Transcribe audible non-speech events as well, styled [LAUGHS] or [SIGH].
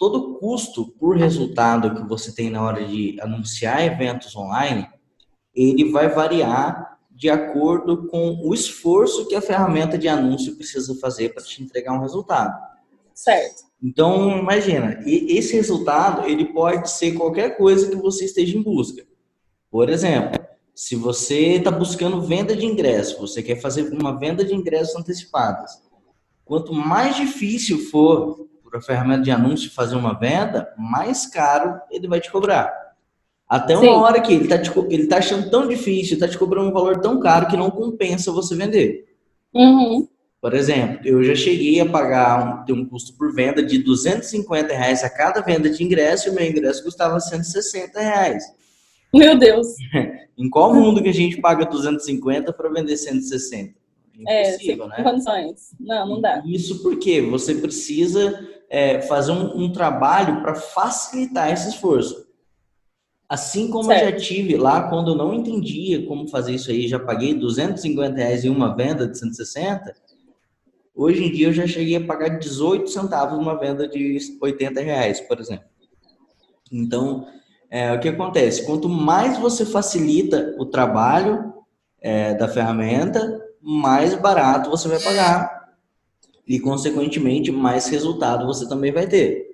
todo custo por resultado que você tem na hora de anunciar eventos online, ele vai variar de acordo com o esforço que a ferramenta de anúncio precisa fazer para te entregar um resultado. Certo. Então, imagina, esse resultado, ele pode ser qualquer coisa que você esteja em busca. Por exemplo, se você está buscando venda de ingressos, você quer fazer uma venda de ingressos antecipadas. Quanto mais difícil for para a ferramenta de anúncio fazer uma venda, mais caro ele vai te cobrar. Até uma Sim. hora que ele está ele tá achando tão difícil, está te cobrando um valor tão caro que não compensa você vender. Uhum. Por exemplo, eu já cheguei a pagar um, um custo por venda de 250 reais a cada venda de ingresso e o meu ingresso custava 160 reais. Meu Deus! [LAUGHS] em qual mundo que a gente paga 250 para vender 160? É, Impossível, né? condições. Não, não dá. Isso porque você precisa é, fazer um, um trabalho para facilitar esse esforço. Assim como certo. eu já tive lá, quando eu não entendia como fazer isso aí, já paguei 250 reais em uma venda de 160, Hoje em dia eu já cheguei a pagar 18 centavos numa venda de 80 reais, por exemplo. Então, é, o que acontece? Quanto mais você facilita o trabalho é, da ferramenta, mais barato você vai pagar. E, consequentemente, mais resultado você também vai ter.